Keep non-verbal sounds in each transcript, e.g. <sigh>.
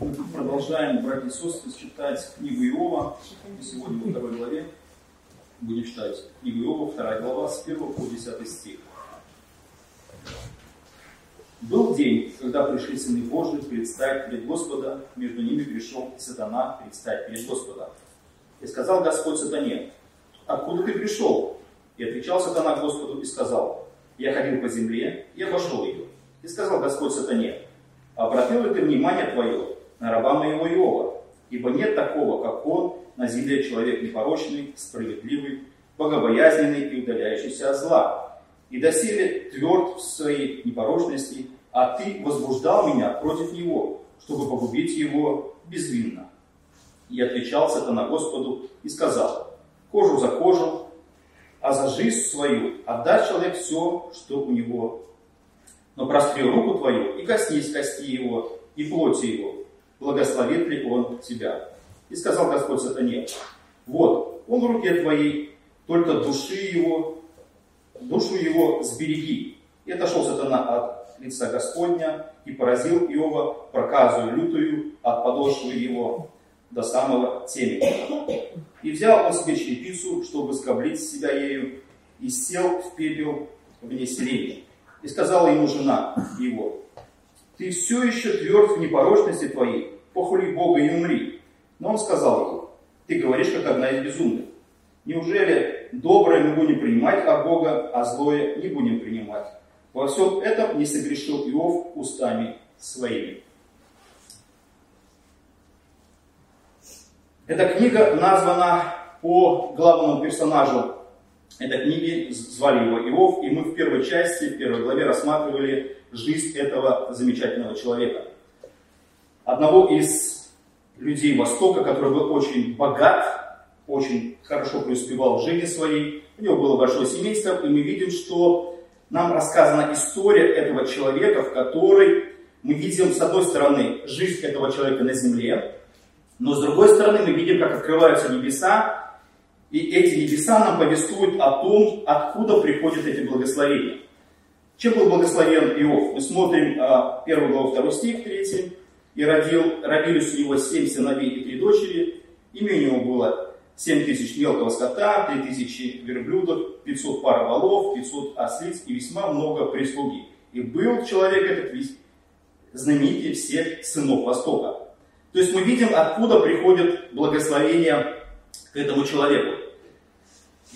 Мы продолжаем, братья и читать книгу Иова. И сегодня во второй главе будем читать книгу Иова, вторая глава, с 1 по 10 стих. Был день, когда пришли сыны Божии предстать перед Господа, между ними пришел сатана предстать перед Господа. И сказал Господь сатане, откуда ты пришел? И отвечал сатана Господу и сказал, я ходил по земле и обошел ее. И сказал Господь сатане, обратил ли ты внимание твое на раба моего Иова, ибо нет такого, как он, на земле человек непорочный, справедливый, богобоязненный и удаляющийся от зла. И доселе тверд в своей непорочности, а ты возбуждал меня против него, чтобы погубить его безвинно. И отвечал сатана Господу и сказал, кожу за кожу, а за жизнь свою отдать человек все, что у него. Но простри руку твою и коснись кости его и плоти его, благословит ли он тебя. И сказал Господь сатане, вот, он в руке твоей, только души его, душу его сбереги. И отошел сатана от лица Господня и поразил Иова проказу лютую от подошвы его до самого темени. И взял он себе черепицу, чтобы скоблить себя ею, и сел в пепел вне селения. И сказала ему жена его, ты все еще тверд в непорочности твоей, похули Бога и умри. Но он сказал ему, ты говоришь, как одна из безумных. Неужели доброе мы будем принимать от Бога, а злое не будем принимать? Во всем этом не согрешил Иов устами своими. Эта книга названа по главному персонажу этой книги, звали его Иов, и мы в первой части, в первой главе рассматривали жизнь этого замечательного человека. Одного из людей Востока, который был очень богат, очень хорошо преуспевал в жизни своей, у него было большое семейство, и мы видим, что нам рассказана история этого человека, в которой мы видим, с одной стороны, жизнь этого человека на земле, но с другой стороны мы видим, как открываются небеса, и эти небеса нам повествуют о том, откуда приходят эти благословения. Чем был благословен Иов? Мы смотрим а, 1 главу 2 стих 3. «И родил, родились у него семь сыновей и три дочери. Имя у него было семь тысяч мелкого скота, три тысячи верблюдов, 500 пар волов, 500 ослиц и весьма много прислуги. И был человек этот весь знаменитый всех сынов Востока. То есть мы видим, откуда приходит благословение к этому человеку.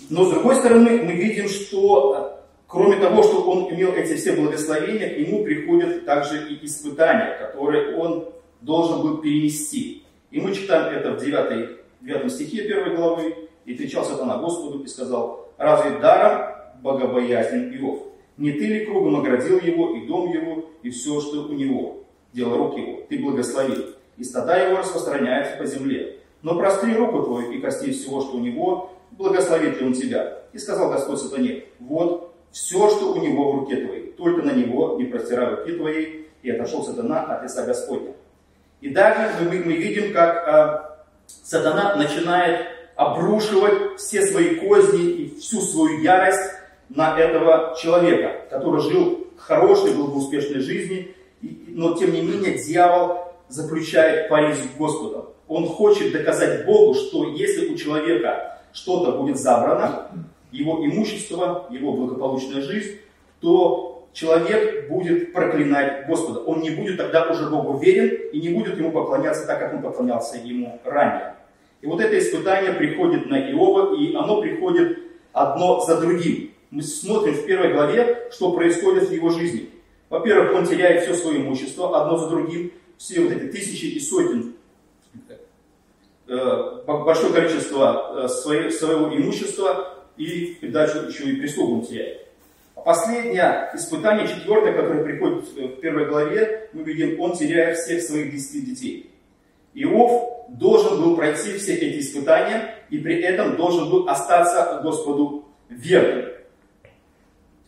Но с другой стороны, мы видим, что кроме того, что он имел эти все благословения, к нему приходят также и испытания, которые он должен был перенести. И мы читаем это в 9, 9 стихе 1 главы. «И отвечал сатана Господу и сказал, разве даром богобоязнен Иов? Не ты ли кругом наградил его, и дом его, и все, что у него, дело рук его, ты благословил, и стада его распространяются по земле. Но простри руку твою и коснись всего, что у него, благословит ли он тебя. И сказал Господь сатане, вот все, что у него в руке твоей, только на него не простирай руки твоей, и отошел сатана от лица Господня. И далее мы, мы видим, как а, сатана начинает обрушивать все свои козни и всю свою ярость на этого человека, который жил хорошей, был в успешной жизни, но тем не менее дьявол заключает пари с Господом. Он хочет доказать Богу, что если у человека что-то будет забрано, его имущество, его благополучная жизнь, то человек будет проклинать Господа. Он не будет тогда уже Богу верен и не будет ему поклоняться так, как он поклонялся ему ранее. И вот это испытание приходит на Иова, и оно приходит одно за другим. Мы смотрим в первой главе, что происходит в его жизни. Во-первых, он теряет все свое имущество, одно за другим, все вот эти тысячи и сотен, большое количество э, своего имущества, и в придачу еще и прислугу теряет. А последнее испытание, четвертое, которое приходит в первой главе, мы видим, он теряет всех своих десяти детей. Иов должен был пройти все эти испытания, и при этом должен был остаться Господу верным.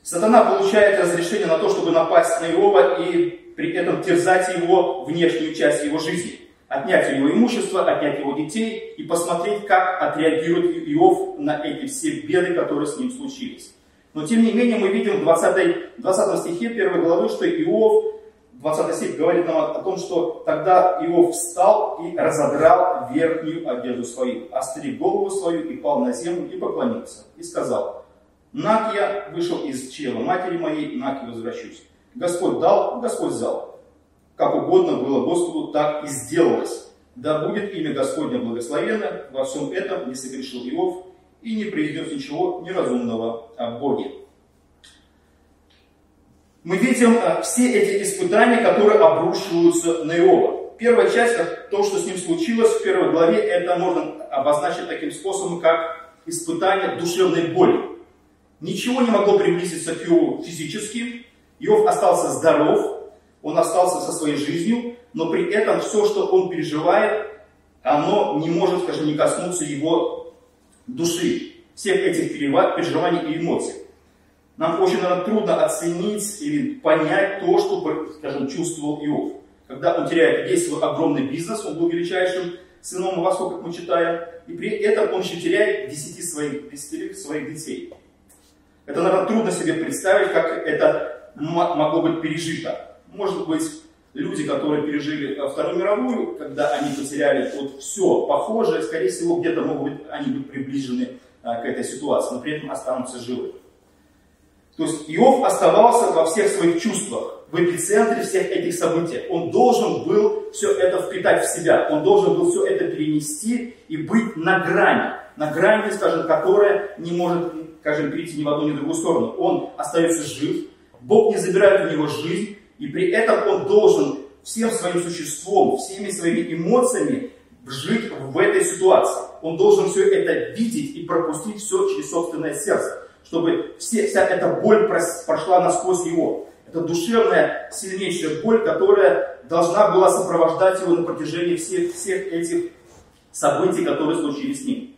Сатана получает разрешение на то, чтобы напасть на Иова и при этом терзать его внешнюю часть его жизни. Отнять его имущество, отнять его детей и посмотреть, как отреагирует Иов на эти все беды, которые с ним случились. Но тем не менее мы видим в 20, 20 стихе 1 главы, что Иов 20 стих говорит нам о том, что тогда Иов встал и разодрал верхнюю одежду свою, остриг голову свою и пал на землю и поклонился. И сказал, Нак я вышел из чела матери моей, нак и возвращусь. Господь дал, Господь взял. Как угодно было Господу, так и сделалось. Да будет имя Господня благословенно, во всем этом не согрешил Иов и не произнес ничего неразумного о Боге мы видим э, все эти испытания, которые обрушиваются на Иова. Первая часть, то, что с ним случилось в первой главе, это можно обозначить таким способом, как испытание душевной боли. Ничего не могло приблизиться к Иову физически. Иов остался здоров, он остался со своей жизнью, но при этом все, что он переживает, оно не может, скажем, не коснуться его души, всех этих переживаний и эмоций нам очень, наверное, трудно оценить или понять то, что, скажем, чувствовал Иов. Когда он теряет весь свой огромный бизнес, он был величайшим сыном Восхо, как мы читаем, и при этом он еще теряет 10 своих, 10 своих детей. Это, наверное, трудно себе представить, как это могло быть пережито. Может быть, люди, которые пережили Вторую мировую, когда они потеряли вот все похожее, скорее всего, где-то могут быть, они быть приближены а, к этой ситуации, но при этом останутся живы. То есть Иов оставался во всех своих чувствах, в эпицентре всех этих событий. Он должен был все это впитать в себя, он должен был все это перенести и быть на грани, на грани, скажем, которая не может, скажем, перейти ни в одну, ни в другую сторону. Он остается жив, Бог не забирает у него жизнь, и при этом он должен всем своим существом, всеми своими эмоциями жить в этой ситуации. Он должен все это видеть и пропустить все через собственное сердце чтобы все, вся эта боль прошла насквозь его. Это душевная, сильнейшая боль, которая должна была сопровождать его на протяжении всех, всех этих событий, которые случились с ним.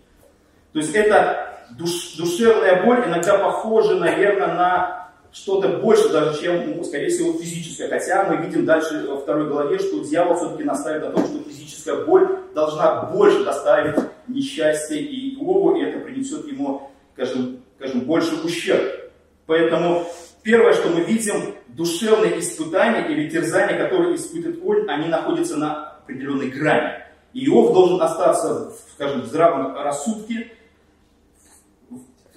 То есть это душ, душевная боль иногда похожа, наверное, на что-то больше даже, чем, ну, скорее всего, физическое. Хотя мы видим дальше во второй главе, что дьявол все-таки наставит на том, что физическая боль должна больше доставить несчастье и Иову, и это принесет ему, скажем, скажем, больше ущерб. Поэтому первое, что мы видим, душевные испытания или терзания, которые испытывает Оль, они находятся на определенной грани. И Иов должен остаться, скажем, в здравом рассудке,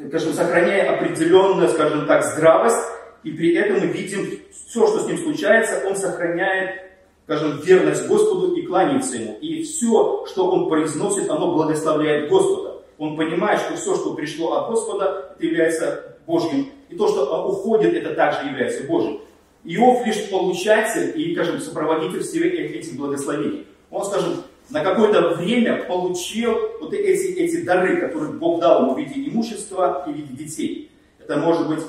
скажем, сохраняя определенную, скажем так, здравость, и при этом мы видим все, что с ним случается, он сохраняет, скажем, верность Господу и кланяется Ему. И все, что он произносит, оно благословляет Господа он понимает, что все, что пришло от Господа, это является Божьим. И то, что уходит, это также является Божьим. Иов лишь получатель и, скажем, сопроводитель всех этих благословений. Он, скажем, на какое-то время получил вот эти, эти дары, которые Бог дал ему в виде имущества и в виде детей. Это может быть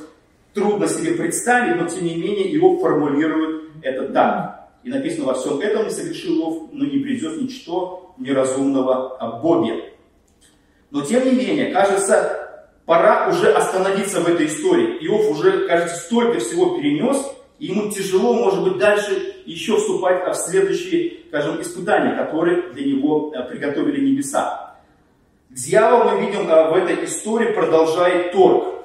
трудно себе представить, но тем не менее Иов формулирует это так. И написано во всем этом не совершил Иов, но не придет ничто неразумного о Боге. Но тем не менее, кажется, пора уже остановиться в этой истории. Иов уже, кажется, столько всего перенес, и ему тяжело, может быть, дальше еще вступать в следующие, скажем, испытания, которые для него э, приготовили небеса. Дьявол, мы видим, э, в этой истории продолжает торг.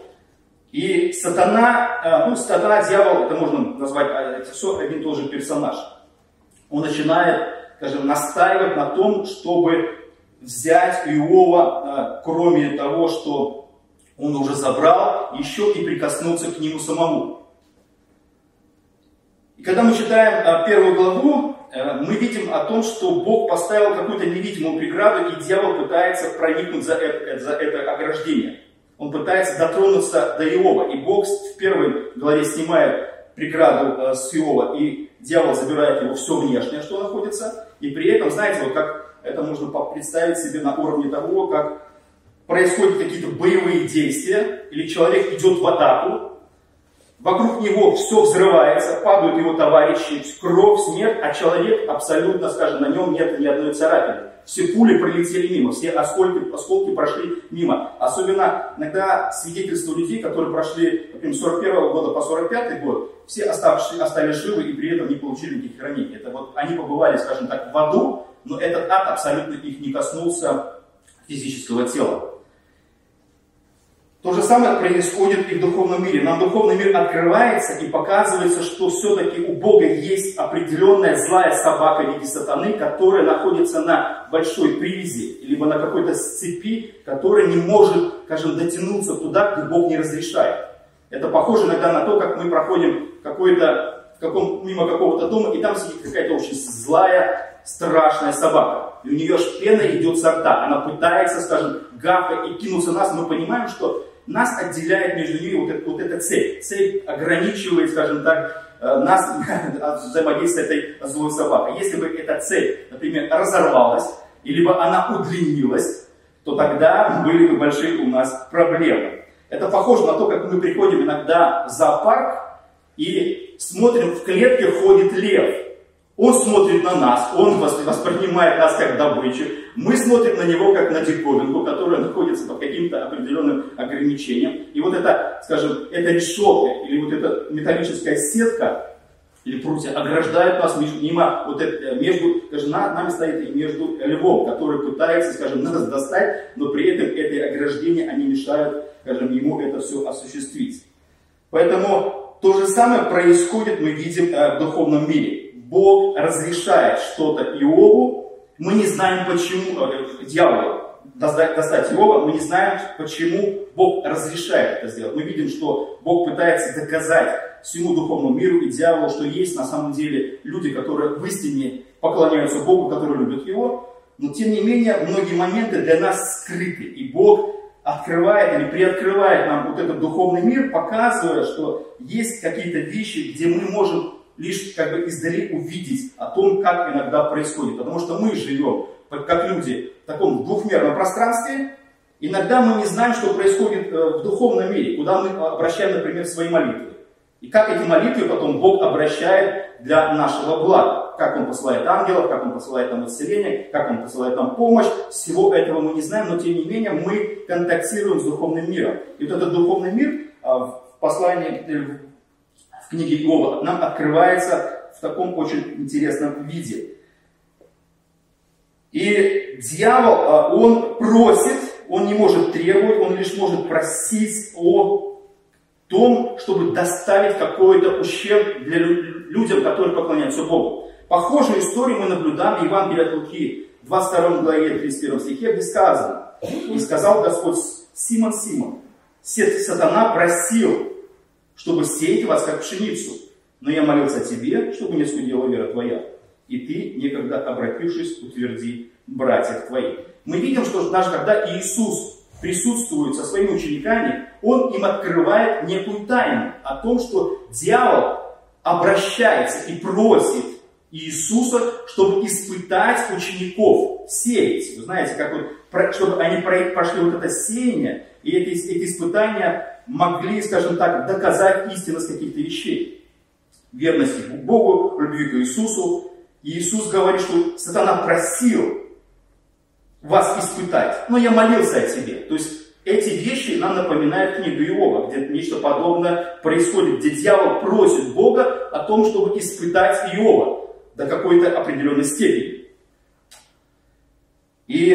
И сатана, э, ну, сатана, дьявол, это можно назвать, это все один и тот же персонаж. Он начинает, скажем, настаивать на том, чтобы взять Иова, кроме того, что он уже забрал, еще и прикоснуться к нему самому. И когда мы читаем первую главу, э, мы видим о том, что Бог поставил какую-то невидимую преграду, и дьявол пытается проникнуть за это, за это ограждение. Он пытается дотронуться до Иова. И Бог в первой главе снимает преграду э, с Иова, и дьявол забирает его все внешнее, что находится. И при этом, знаете, вот как это можно представить себе на уровне того, как происходят какие-то боевые действия, или человек идет в атаку, вокруг него все взрывается, падают его товарищи, кровь, смерть, а человек абсолютно, скажем, на нем нет ни одной царапины. Все пули пролетели мимо, все осколки, осколки прошли мимо. Особенно иногда свидетельства людей, которые прошли, например, с 41 года по 45 год, все оставшие, остались живы и при этом не получили никаких ранений. Это вот они побывали, скажем так, в аду, но этот ад абсолютно их не коснулся физического тела. То же самое происходит и в духовном мире. Нам духовный мир открывается и показывается, что все-таки у Бога есть определенная злая собака в виде сатаны, которая находится на большой привязи, либо на какой-то цепи, которая не может, скажем, дотянуться туда, где Бог не разрешает. Это похоже иногда на то, как мы проходим какой-то, каком, мимо какого-то дома, и там сидит какая-то очень злая, страшная собака. И у нее аж пена идет со рта. Она пытается, скажем, гавкать и кинуться на нас. Мы понимаем, что нас отделяет между ними вот, вот эта цель. Цель ограничивает, скажем так, э, нас <laughs> от взаимодействия этой злой собакой. Если бы эта цель, например, разорвалась, либо она удлинилась, то тогда были бы большие у нас проблемы. Это похоже на то, как мы приходим иногда в зоопарк и смотрим, в клетке ходит лев. Он смотрит на нас, он воспринимает нас как добычу. Мы смотрим на него как на диковинку, которая находится под каким-то определенным ограничением. И вот это, скажем, эта решетка или вот эта металлическая сетка или прутья ограждает нас между, мимо, вот это, между, скажем, над нами стоит и между львом, который пытается, скажем, нас достать, но при этом эти ограждения, они мешают, скажем, ему это все осуществить. Поэтому то же самое происходит, мы видим э, в духовном мире. Бог разрешает что-то Иову, мы не знаем почему, э, дьяволу достать, достать Иова, мы не знаем, почему Бог разрешает это сделать. Мы видим, что Бог пытается доказать всему духовному миру и дьяволу, что есть на самом деле люди, которые в истине поклоняются Богу, которые любят Его, но тем не менее многие моменты для нас скрыты, и Бог открывает или приоткрывает нам вот этот духовный мир, показывая, что есть какие-то вещи, где мы можем лишь как бы издали увидеть о том, как иногда происходит. Потому что мы живем, как люди, в таком двухмерном пространстве. Иногда мы не знаем, что происходит э, в духовном мире, куда мы обращаем, например, свои молитвы. И как эти молитвы потом Бог обращает для нашего блага. Как Он посылает ангелов, как Он посылает нам исцеление, как Он посылает нам помощь. Всего этого мы не знаем, но тем не менее мы контактируем с духовным миром. И вот этот духовный мир а, в послании, э, в книге Иова нам открывается в таком очень интересном виде. И дьявол, а, он просит, он не может требовать, он лишь может просить о том, чтобы доставить какой-то ущерб для людям, которые поклоняются Богу. Похожую историю мы наблюдаем в Евангелии от Луки, 22 главе 31 стихе, где сказано, «И сказал Господь Симон, Симон, сатана просил чтобы сеять вас, как пшеницу. Но я молился тебе, чтобы не скудела вера твоя. И ты, некогда обратившись, утверди братьев твоих. Мы видим, что даже когда Иисус присутствует со своими учениками, Он им открывает некую тайну о том, что дьявол обращается и просит Иисуса, чтобы испытать учеников, сеять. Вы знаете, как вот, чтобы они прошли вот это сеяние, и эти, эти испытания могли, скажем так, доказать истинность каких-то вещей. Верности к Богу, любви к Иисусу. И Иисус говорит, что сатана просил вас испытать, но я молился о тебе. То есть эти вещи нам напоминают книгу Иова, где нечто подобное происходит, где дьявол просит Бога о том, чтобы испытать Иова до какой-то определенной степени. И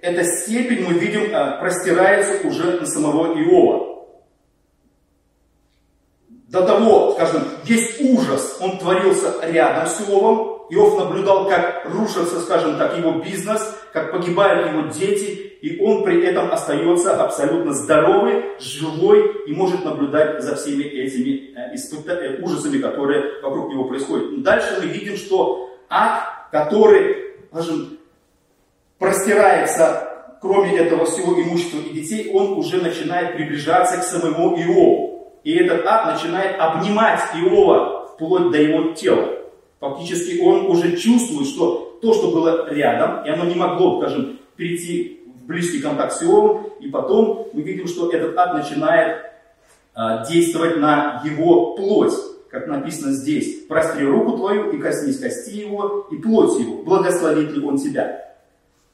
эта степень, мы видим, э, простирается уже на самого Иова до того, скажем, весь ужас, он творился рядом с Иовом. Иов наблюдал, как рушится, скажем так, его бизнес, как погибают его дети, и он при этом остается абсолютно здоровый, живой и может наблюдать за всеми этими э. Э, ужасами, которые вокруг него происходят. Дальше мы видим, что ад, который, скажем, простирается, кроме этого всего имущества и детей, он уже начинает приближаться к самому Иову. И этот ад начинает обнимать Иова вплоть до его тела. Фактически он уже чувствует, что то, что было рядом, и оно не могло, скажем, перейти в близкий контакт с Иовом, и потом мы видим, что этот ад начинает а, действовать на его плоть, как написано здесь. «Простри руку твою и коснись кости его, и плоть его, благословит ли он тебя».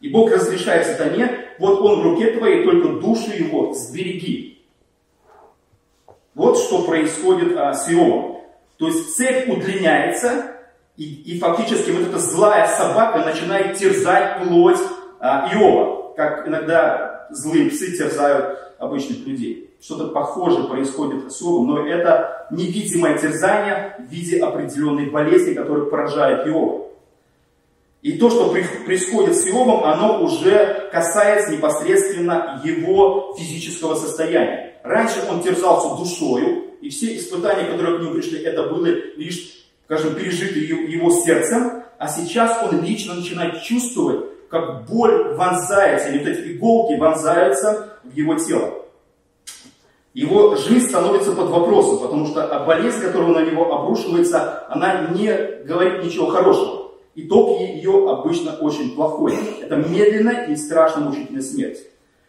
И Бог разрешает сатане, вот он в руке твоей, только душу его сбереги. Вот что происходит а, с Иовом. То есть цепь удлиняется, и, и фактически вот эта злая собака начинает терзать плоть а, Иова, как иногда злые псы терзают обычных людей. что-то похожее происходит с Иовом, но это невидимое терзание в виде определенной болезни, которая поражает Иова. И то, что происходит с Иовом, оно уже касается непосредственно его физического состояния. Раньше он терзался душою, и все испытания, которые к нему пришли, это были лишь, скажем, пережиты его сердцем, а сейчас он лично начинает чувствовать, как боль вонзается, или вот эти иголки вонзаются в его тело. Его жизнь становится под вопросом, потому что болезнь, которая на него обрушивается, она не говорит ничего хорошего. Итог ее обычно очень плохой. Это медленная и страшно мучительная смерть.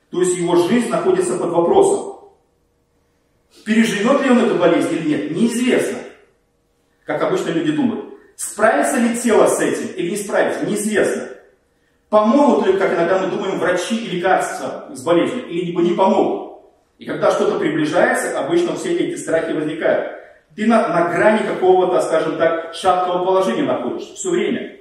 То есть его жизнь находится под вопросом. Переживет ли он эту болезнь или нет, неизвестно. Как обычно люди думают. Справится ли тело с этим или не справится, неизвестно. Помогут ли, как иногда мы думаем, врачи и лекарства с болезнью, или не помогут. И когда что-то приближается, обычно все эти страхи возникают. Ты на, на грани какого-то, скажем так, шаткого положения находишься все время.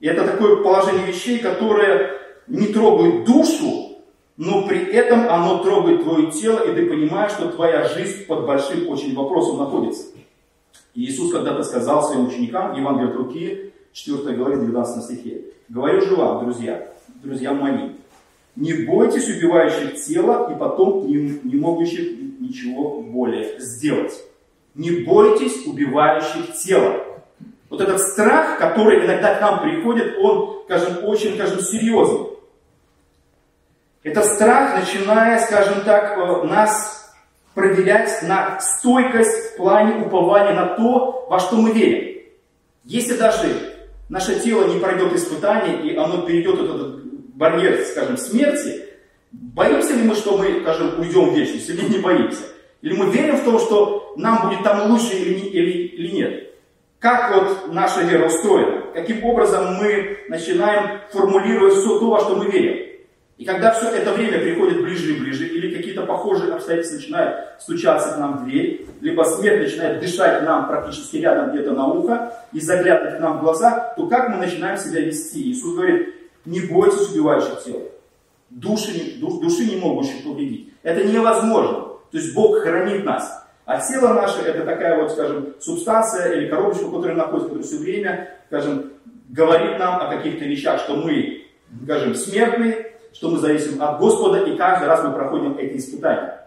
И это такое положение вещей, которое не трогает душу, но при этом оно трогает твое тело, и ты понимаешь, что твоя жизнь под большим очень вопросом находится. И Иисус когда-то сказал своим ученикам, Евангелие от Луки, 4 главе, 19 стихе, «Говорю же вам, друзья, друзья мои, не бойтесь убивающих тело и потом не, не могущих ничего более сделать. Не бойтесь убивающих тело. Вот этот страх, который иногда к нам приходит, он, скажем, очень, скажем, серьезный. Это страх, начиная, скажем так, э, нас проверять на стойкость в плане упования на то, во что мы верим. Если даже наше тело не пройдет испытание, и оно перейдет этот барьер, скажем, смерти, боимся ли мы, что мы, скажем, уйдем в вечность, или не боимся? Или мы верим в то, что нам будет там лучше или, или, или нет? Как вот наша вера устроена? Каким образом мы начинаем формулировать все то, во что мы верим? И когда все это время приходит ближе и ближе, или какие-то похожие обстоятельства начинают стучаться к нам в дверь, либо смерть начинает дышать нам практически рядом где-то на ухо и заглядывать к нам в глаза, то как мы начинаем себя вести? Иисус говорит, не бойтесь убивающих тел. Души, душ, души не могущих победить. Это невозможно. То есть Бог хранит нас. А тело наше это такая вот, скажем, субстанция или коробочка, которая находится, которая все время, скажем, говорит нам о каких-то вещах, что мы, скажем, смертные, что мы зависим от Господа, и каждый раз мы проходим эти испытания.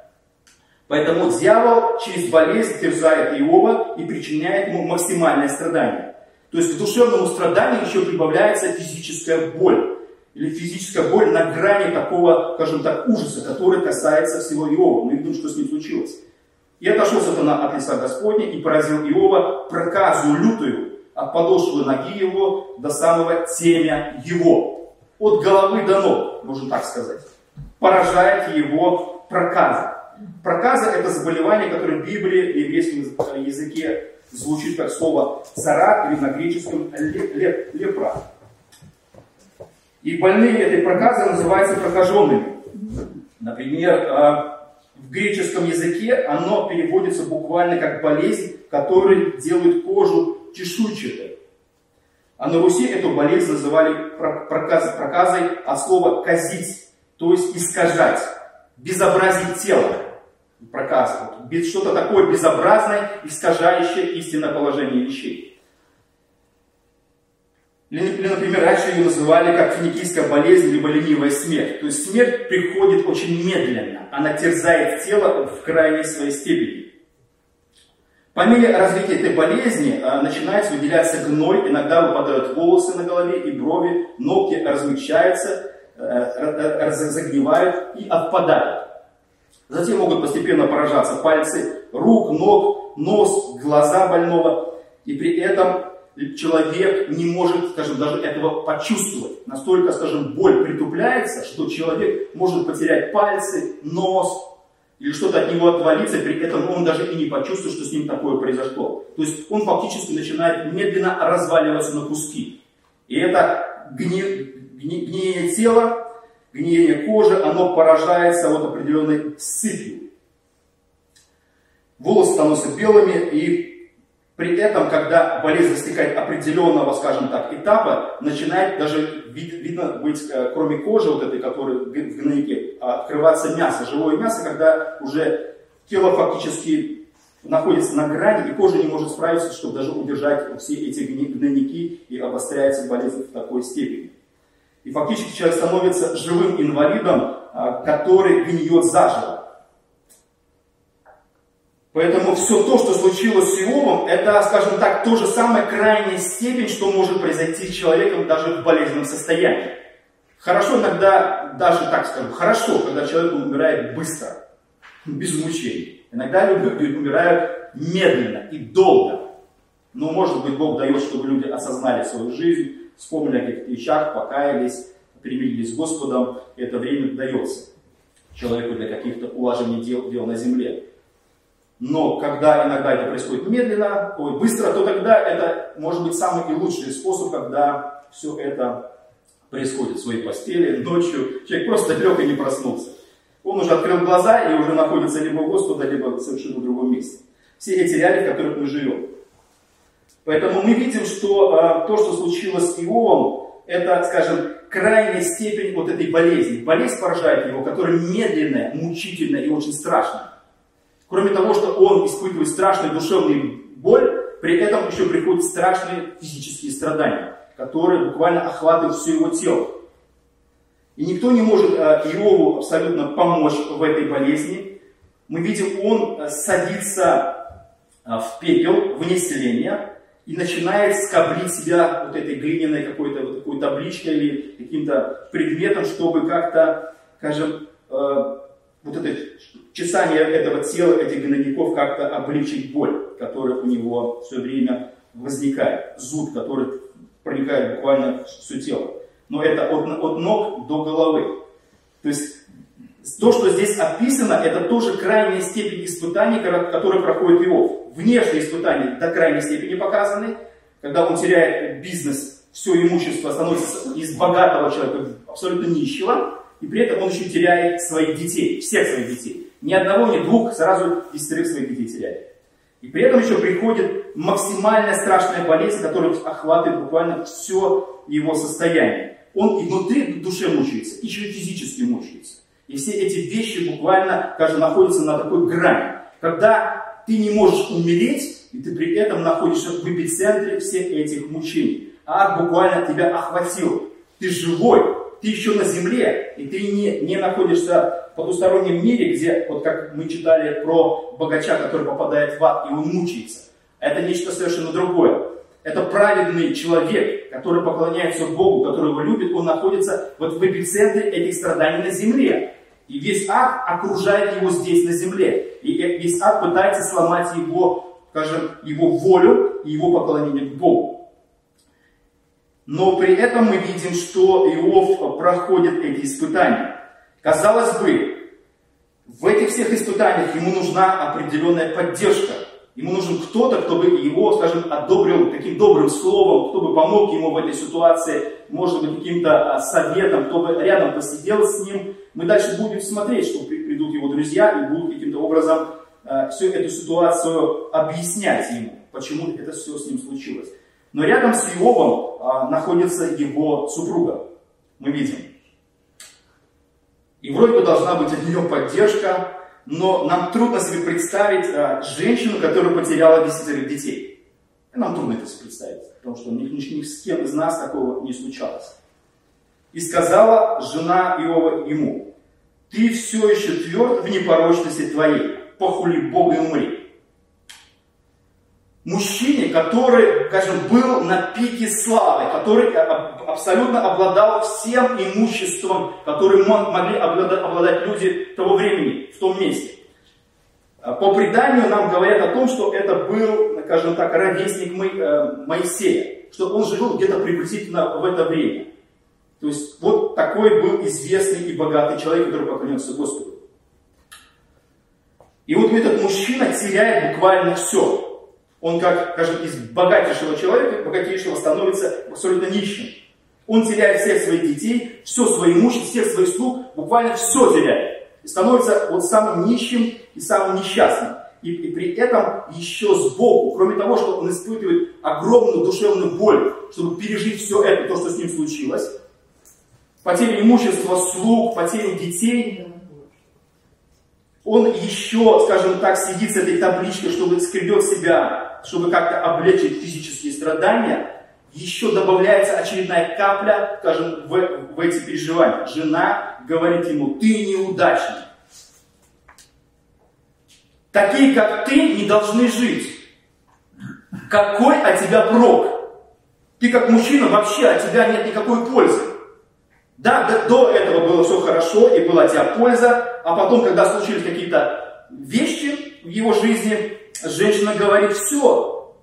Поэтому дьявол через болезнь терзает Иова и причиняет ему максимальное страдание. То есть к душевному страданию еще прибавляется физическая боль. Или физическая боль на грани такого, скажем так, ужаса, который касается всего Иова. Мы видим, что с ним случилось. И отошел сатана от лица Господня и поразил Иова проказу лютую от подошвы ноги его до самого темя его. От головы до ног, можно так сказать. Поражает его проказа. Проказа это заболевание, которое в Библии, в еврейском языке звучит как слово царат или на греческом лепра. И больные этой проказой называются прокаженными. Например, а, в греческом языке оно переводится буквально как болезнь, которая делает кожу чешуйчатой. А на Руси эту болезнь называли проказой, проказой от слова казить, то есть искажать, безобразить тело. Без, что-то такое безобразное, искажающее истинное положение вещей. Или, или, например, раньше ее называли как финикийская болезнь, либо ленивая смерть. То есть смерть приходит очень медленно. Она терзает тело в крайней своей степени. По мере развития этой болезни а, начинает выделяться гной, иногда выпадают волосы на голове и брови, ногти размягчаются, а, загнивают и отпадают. Затем могут постепенно поражаться пальцы рук, ног, нос, глаза больного. И при этом человек не может, скажем, даже этого почувствовать. Настолько, скажем, боль притупляется, что человек может потерять пальцы, нос, или что-то от него отвалиться, при этом он даже и не почувствует, что с ним такое произошло. То есть он фактически начинает медленно разваливаться на куски. И это гни, гни, гниение тела гниение кожи, оно поражается вот определенной сыпью. Волосы становятся белыми, и При этом, когда болезнь достигает определенного, скажем так, этапа, начинает даже вид, видно быть, э, кроме кожи вот этой, которая в гнойнике, открываться мясо, живое мясо, когда уже тело фактически находится на грани, и кожа не может справиться, чтобы даже удержать все эти гнойники, и обостряется болезнь в такой степени. И фактически человек становится живым инвалидом, а, который гниет заживо. Поэтому все то, что случилось с Иовом, это, скажем так, то же самое крайняя степень, что может произойти с человеком даже в болезненном состоянии. Хорошо иногда, даже так скажем, хорошо, когда человек умирает быстро, без мучений. Иногда люди умирают медленно и долго. Но, может быть, Бог дает, чтобы люди осознали свою жизнь, вспомнили о каких-то вещах, покаялись, примирились с Господом. Это время дается человеку для каких-то улаживаний дел, дел на земле. Но когда иногда это происходит медленно, ой, быстро, то тогда это может быть самый и лучший способ, когда все это происходит в своей постели, ночью. Человек просто лег и не проснулся. Он уже открыл глаза и уже находится либо у Господа, либо в совершенно другом месте. Все эти реалии, в которых мы живем. Поэтому мы видим, что э, то, что случилось с Иовом, это, скажем, крайняя степень вот этой болезни. Болезнь поражает его, которая медленная, мучительная и очень страшная. Кроме того, что он испытывает страшную душевную боль, при этом еще приходят страшные физические страдания, которые буквально охватывают все его тело. И никто не может э, Иову абсолютно помочь в этой болезни. Мы видим, он э, садится э, в пепел, вне селения, и начинает скоблить себя вот этой глиняной какой-то вот такой табличкой или каким-то предметом, чтобы как-то, скажем, вот это чесание этого тела, этих гнойников как-то облегчить боль, которая у него все время возникает, зуд, который проникает буквально все тело. Но это от, от ног до головы. То есть то, что здесь описано, это тоже крайняя степень испытаний, которые проходит Иов. Внешние испытания до крайней степени показаны, когда он теряет бизнес, все имущество становится из богатого человека абсолютно нищего, и при этом он еще теряет своих детей, всех своих детей. Ни одного, ни двух, сразу десятерых своих детей теряет. И при этом еще приходит максимальная страшная болезнь, которая охватывает буквально все его состояние. Он и внутри души мучается, еще и физически мучается. И все эти вещи буквально, скажем, находятся на такой грани. Когда ты не можешь умереть, и ты при этом находишься в эпицентре всех этих мучений. Ад буквально тебя охватил. Ты живой, ты еще на земле, и ты не, не находишься в потустороннем мире, где, вот как мы читали про богача, который попадает в ад, и он мучается. Это нечто совершенно другое. Это праведный человек, который поклоняется Богу, который его любит, он находится вот в эпицентре этих страданий на земле. И весь ад окружает его здесь, на земле. И весь ад пытается сломать его, скажем, его волю и его поклонение к Богу. Но при этом мы видим, что Иов проходит эти испытания. Казалось бы, в этих всех испытаниях ему нужна определенная поддержка. Ему нужен кто-то, кто бы его, скажем, одобрил таким добрым словом, кто бы помог ему в этой ситуации, может быть, каким-то а, советом, кто бы рядом посидел с ним. Мы дальше будем смотреть, что придут его друзья и будут каким-то образом э, всю эту ситуацию объяснять ему, почему это все с ним случилось. Но рядом с Иовом а, находится его супруга. Мы видим. И вроде бы должна быть от нее поддержка, но нам трудно себе представить а, женщину, которая потеряла десятерых детей. И нам трудно это себе представить, потому что ни, ни, ни с кем из нас такого не случалось. И сказала жена Иова ему, ты все еще тверд в непорочности твоей, похули Бога и умри мужчине, который, скажем, был на пике славы, который абсолютно обладал всем имуществом, которым могли обладать люди того времени, в том месте. А по преданию нам говорят о том, что это был, скажем так, ровесник э, Моисея, что он жил где-то приблизительно в это время. То есть вот такой был известный и богатый человек, который поклонился Господу. И вот этот мужчина теряет буквально все. Он, как, скажем, из богатейшего человека, богатейшего становится абсолютно нищим. Он теряет всех своих детей, все свое имущество, всех своих слуг, буквально все теряет. И становится вот самым нищим и самым несчастным. И, и при этом еще сбоку, кроме того, что он испытывает огромную душевную боль, чтобы пережить все это, то, что с ним случилось, потеря имущества, слуг, потеря детей, он еще, скажем так, сидит с этой табличкой, чтобы скребет себя, чтобы как-то облегчить физические страдания, еще добавляется очередная капля, скажем, в, в эти переживания. Жена говорит ему, ты неудачник. Такие, как ты, не должны жить. Какой от тебя прок? Ты как мужчина вообще от тебя нет никакой пользы. Да, до, этого было все хорошо и была тебя польза, а потом, когда случились какие-то вещи в его жизни, женщина говорит, все,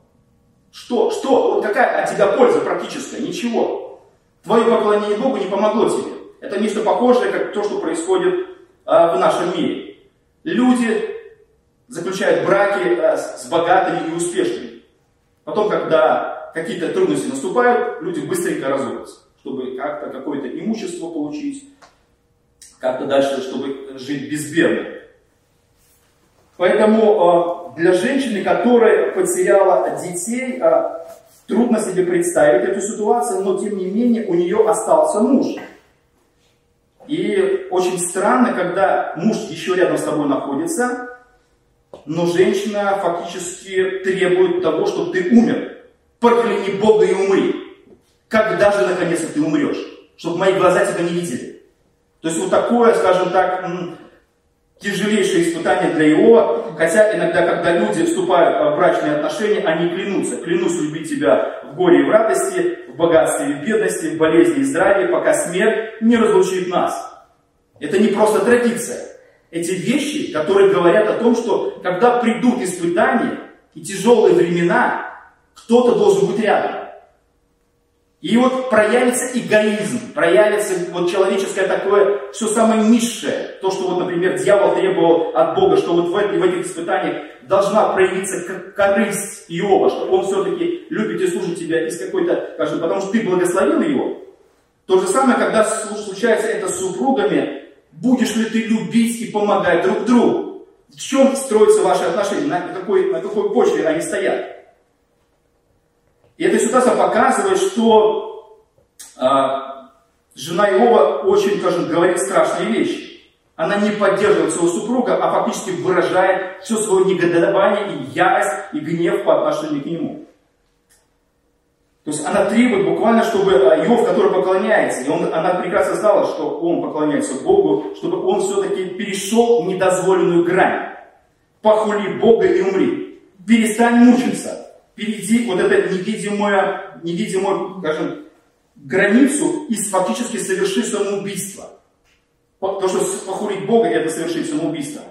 что, что, какая от тебя польза практическая? Ничего. Твое поклонение Богу не помогло тебе. Это нечто похожее, как то, что происходит а, в нашем мире. Люди заключают браки а, с богатыми и успешными. Потом, когда какие-то трудности наступают, люди быстренько разводятся, чтобы как-то какое-то имущество получить, как-то дальше, чтобы жить безбедно. Поэтому э, для женщины, которая потеряла детей, э, трудно себе представить эту ситуацию, но тем не менее у нее остался муж. И очень странно, когда муж еще рядом с тобой находится, но женщина фактически требует того, чтобы ты умер. Прокляни Бога и умри. Когда же наконец ты умрешь? Чтобы мои глаза тебя не видели. То есть вот такое, скажем так, тяжелейшее испытание для Иова, хотя иногда, когда люди вступают в брачные отношения, они клянутся. Клянусь любить тебя в горе и в радости, в богатстве и в бедности, в болезни и здравии, пока смерть не разлучит нас. Это не просто традиция. Эти вещи, которые говорят о том, что когда придут испытания и тяжелые времена, кто-то должен быть рядом. И вот проявится эгоизм, проявится вот человеческое такое, все самое низшее. То, что вот, например, дьявол требовал от Бога, что вот в, в этих испытаниях должна проявиться корысть Иова, что он все-таки любит и служит тебя из какой-то, скажем, потому что ты благословил его. То же самое, когда случается это с супругами, будешь ли ты любить и помогать друг другу? В чем строятся ваши отношения, на какой, на какой почве они стоят? И эта ситуация показывает, что а, жена Иова очень, скажем, говорит страшные вещи. Она не поддерживает своего супруга, а фактически выражает все свое негодование и ярость и гнев по отношению к нему. То есть она требует буквально, чтобы Иов, который поклоняется, и он, она прекрасно знала, что он поклоняется Богу, чтобы он все-таки перешел недозволенную грань. Похули Бога и умри. Перестань мучиться перейти вот эту невидимую, невидимую, скажем, границу и фактически совершить самоубийство. То, что похурить Бога, это совершить самоубийство.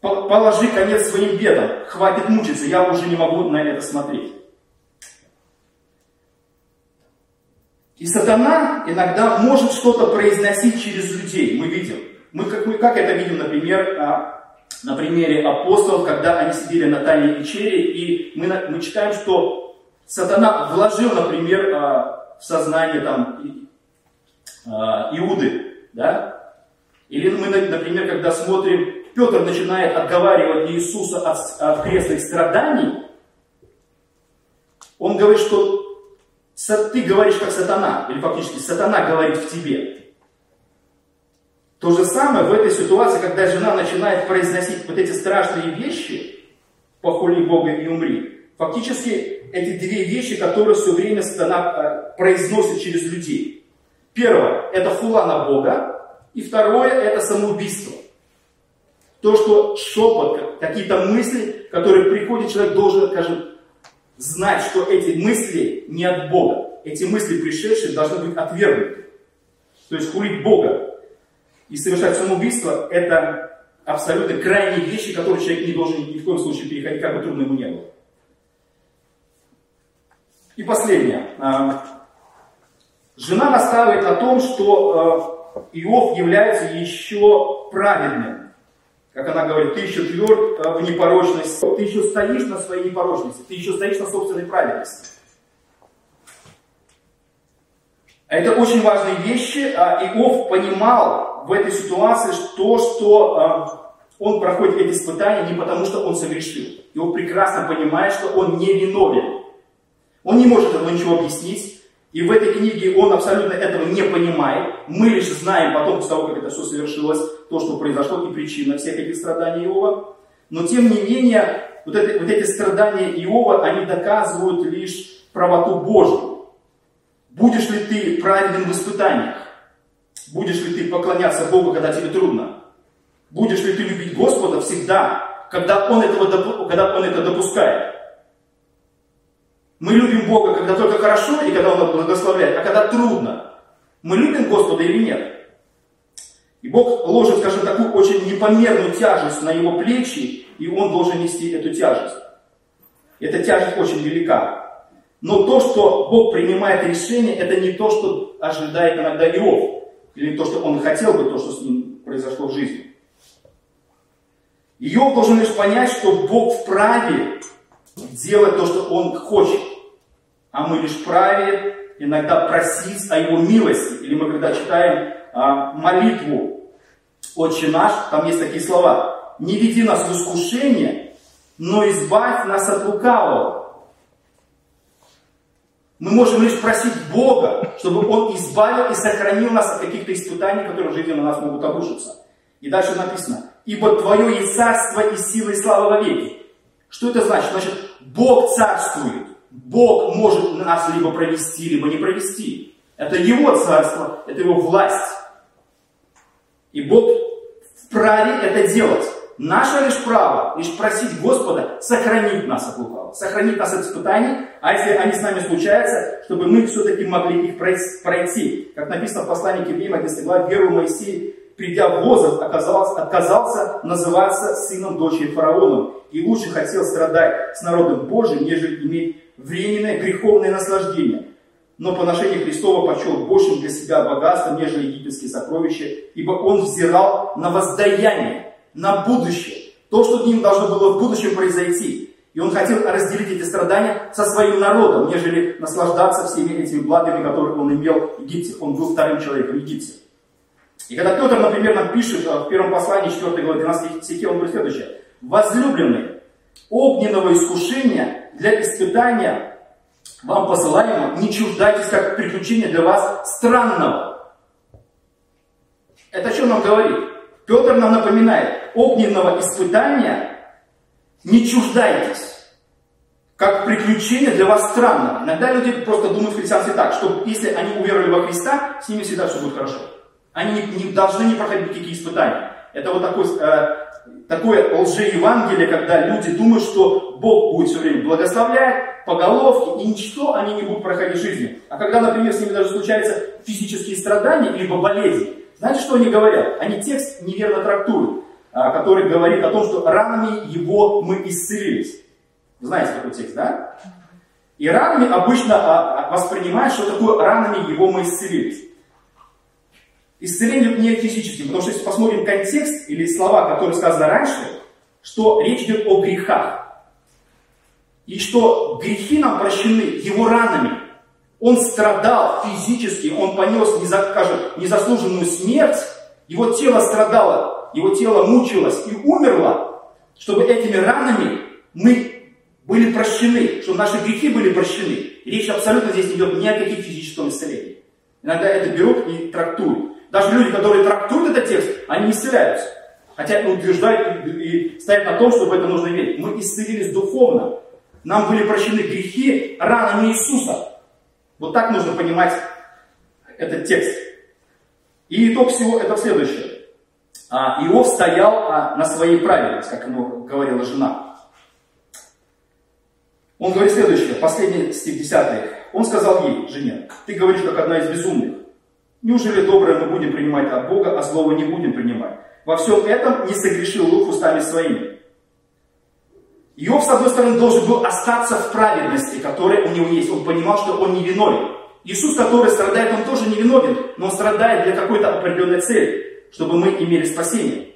Положи конец своим бедам, хватит мучиться, я уже не могу на это смотреть. И сатана иногда может что-то произносить через людей, мы видим. Мы как, мы как это видим, например, а, на примере апостолов, когда они сидели на тайной вечере, и мы, мы читаем, что сатана вложил, например, а, в сознание там, а, Иуды, да? Или мы, например, когда смотрим, Петр начинает отговаривать Иисуса от, от крестных страданий, он говорит, что ты говоришь как сатана, или фактически сатана говорит в тебе. То же самое в этой ситуации, когда жена начинает произносить вот эти страшные вещи, похули Бога и умри, фактически эти две вещи, которые все время э, произносит через людей. Первое – это хула на Бога, и второе – это самоубийство. То, что шепот, какие-то мысли, которые приходят, человек должен, скажем, знать, что эти мысли не от Бога. Эти мысли пришедшие должны быть отвергнуты. То есть хулить Бога и совершать самоубийство – это абсолютно крайние вещи, которые человек не должен ни в коем случае переходить, как бы трудно ему не было. И последнее. А, жена настаивает на том, что а, Иов является еще праведным. Как она говорит, ты еще тверд а, в непорочности, ты еще стоишь на своей непорочности, ты еще стоишь на собственной праведности. Это очень важные вещи. Иов понимал, в этой ситуации то, что он проходит эти испытания не потому, что он согрешил. И он прекрасно понимает, что он не виновен. Он не может этого ничего объяснить. И в этой книге он абсолютно этого не понимает. Мы лишь знаем потом, после того, как это все совершилось, то, что произошло, и причина всех этих страданий Иова. Но тем не менее, вот, это, вот эти страдания Иова, они доказывают лишь правоту Божью. Будешь ли ты праведен в испытаниях? Будешь ли ты поклоняться Богу, когда тебе трудно? Будешь ли ты любить Господа всегда, когда Он, этого, когда он это допускает? Мы любим Бога, когда только хорошо и когда Он благословляет, а когда трудно. Мы любим Господа или нет? И Бог ложит, скажем, такую очень непомерную тяжесть на его плечи, и он должен нести эту тяжесть. Эта тяжесть очень велика. Но то, что Бог принимает решение, это не то, что ожидает иногда Иов, или то, что он хотел бы, то, что с ним произошло в жизни. Иов должен лишь понять, что Бог вправе делать то, что он хочет. А мы лишь вправе иногда просить о его милости. Или мы когда читаем а, молитву «Отче наш», там есть такие слова. «Не веди нас в искушение, но избавь нас от лукавого». Мы можем лишь просить Бога, чтобы Он избавил и сохранил нас от каких-то испытаний, которые в жизни на нас могут обрушиться. И дальше написано, ибо Твое есть царство и сила и слава во веки. Что это значит? Значит, Бог царствует. Бог может нас либо провести, либо не провести. Это Его царство, это Его власть. И Бог вправе это делать. Наше лишь право, лишь просить Господа сохранить нас от лукавого, сохранить нас от испытаний, а если они с нами случаются, чтобы мы все-таки могли их пройти. Как написано в послании к Евреям, 11 глава, веру Моисей, придя в возраст, оказался, отказался называться сыном дочери фараона. И лучше хотел страдать с народом Божьим, нежели иметь временное греховное наслаждение. Но поношение Христова почел большим для себя богатством, нежели египетские сокровища, ибо он взирал на воздаяние, на будущее, то, что ним должно было в будущем произойти. И он хотел разделить эти страдания со своим народом, нежели наслаждаться всеми этими благами, которые он имел в Египте. Он был вторым человеком в Египте. И когда Петр, например, нам пишет в первом послании 4 главы 12 стихе, он говорит следующее. «Возлюбленный, огненного искушения для испытания вам посылаемо, не чуждайтесь как приключения для вас странного. Это что нам говорит? Петр нам напоминает, огненного испытания не чуждайтесь, как приключение для вас странного. Иногда люди просто думают христианстве так, что если они уверовали во Христа, с ними всегда все будет хорошо. Они не, не должны не проходить никакие испытания. Это вот такой э, такое лжеевангелие, когда люди думают, что Бог будет все время благословлять по головке, и ничто они не будут проходить в жизни. А когда, например, с ними даже случаются физические страдания, либо болезни, знаете, что они говорят? Они текст неверно трактуют, который говорит о том, что ранами его мы исцелились. знаете такой текст, да? И ранами обычно а, а, воспринимают, что такое ранами его мы исцелились. Исцеление не физическим, потому что если посмотрим контекст или слова, которые сказаны раньше, что речь идет о грехах. И что грехи нам прощены его ранами. Он страдал физически, он понес, незаслуженную смерть, его тело страдало, его тело мучилось и умерло, чтобы этими ранами мы были прощены, чтобы наши грехи были прощены. Речь абсолютно здесь не идет ни о каких физическом исцелении. Иногда это берут и трактуют. Даже люди, которые трактуют этот текст, они не исцеляются. Хотя утверждают и стоят на том, что в это нужно верить. Мы исцелились духовно. Нам были прощены грехи ранами Иисуса. Вот так нужно понимать этот текст. И итог всего это следующее. А, Иов стоял а, на своей праведности, как ему говорила жена. Он говорит следующее, последний стих 10. Он сказал ей, жене, ты говоришь, как одна из безумных. Неужели доброе мы будем принимать от Бога, а злого не будем принимать? Во всем этом не согрешил Лук устами своими. Иов, с одной стороны, должен был остаться в праведности, которая у него есть. Он понимал, что он не виновен. Иисус, который страдает, он тоже не виновен, но он страдает для какой-то определенной цели, чтобы мы имели спасение.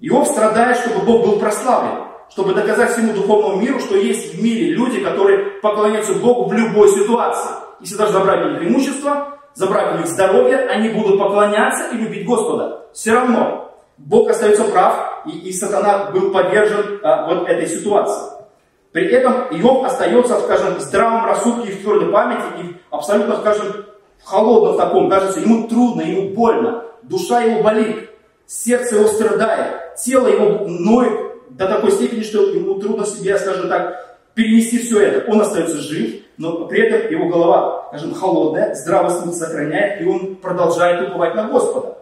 Иов страдает, чтобы Бог был прославлен, чтобы доказать всему духовному миру, что есть в мире люди, которые поклоняются Богу в любой ситуации. Если даже забрать у них имущество, забрать у них здоровье, они будут поклоняться и любить Господа. Все равно Бог остается прав, и, и сатана был подвержен а, вот этой ситуации. При этом Иов остается, скажем, в здравом рассудке и в твердой памяти, и абсолютно, скажем, в холодном таком, кажется, ему трудно, ему больно, душа его болит, сердце его страдает, тело его ноет до такой степени, что ему трудно себе, скажем так, перенести все это. Он остается жив, но при этом его голова, скажем, холодная, здравый смысл сохраняет, и он продолжает уповать на Господа.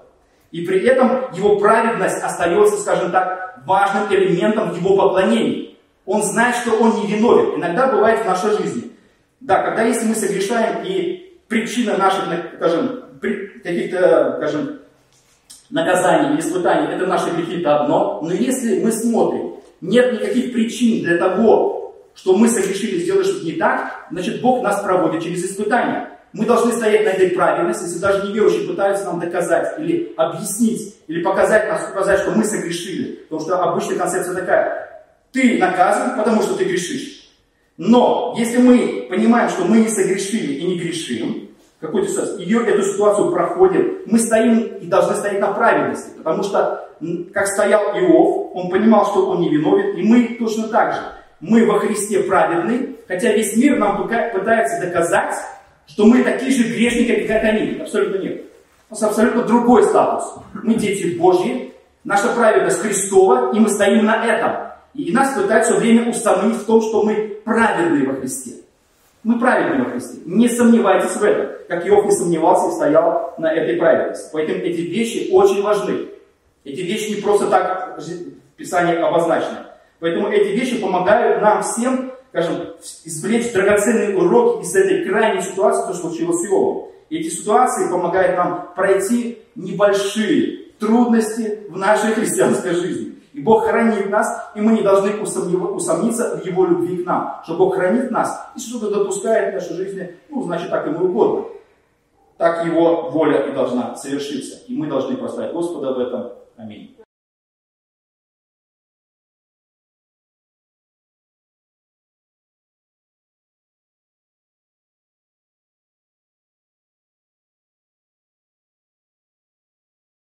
И при этом его праведность остается, скажем так, важным элементом его поклонения. Он знает, что он не виновен. Иногда бывает в нашей жизни. Да, когда если мы согрешаем, и причина наших, скажем, каких-то, скажем, наказаний или испытаний, это наши грехи, это одно. Но если мы смотрим, нет никаких причин для того, что мы согрешили, сделали что-то не так, значит Бог нас проводит через испытания. Мы должны стоять на этой правильности, если даже неверующие пытаются нам доказать или объяснить, или показать показать, что мы согрешили. Потому что обычная концепция такая. Ты наказан, потому что ты грешишь. Но если мы понимаем, что мы не согрешили и не грешим, какой-то ситуации, ее, эту ситуацию проходим, мы стоим и должны стоять на правильности. Потому что, как стоял Иов, он понимал, что он не виновен, и мы точно так же. Мы во Христе праведны, хотя весь мир нам пытается доказать, что мы такие же грешники, как они. Абсолютно нет. У нас абсолютно другой статус. Мы дети Божьи, наша праведность Христова, и мы стоим на этом. И нас пытаются все время установить в том, что мы праведные во Христе. Мы праведные во Христе. Не сомневайтесь в этом. Как Иов не сомневался и стоял на этой праведности. Поэтому эти вещи очень важны. Эти вещи не просто так в Писании обозначены. Поэтому эти вещи помогают нам всем скажем, извлечь драгоценный урок из этой крайней ситуации, что случилось с Иовом. Эти ситуации помогают нам пройти небольшие трудности в нашей христианской жизни. И Бог хранит нас, и мы не должны усомниться в Его любви к нам. Что Бог хранит нас, и что-то допускает в нашей жизни, ну, значит, так ему угодно. Так Его воля и должна совершиться. И мы должны прославить Господа в этом. Аминь.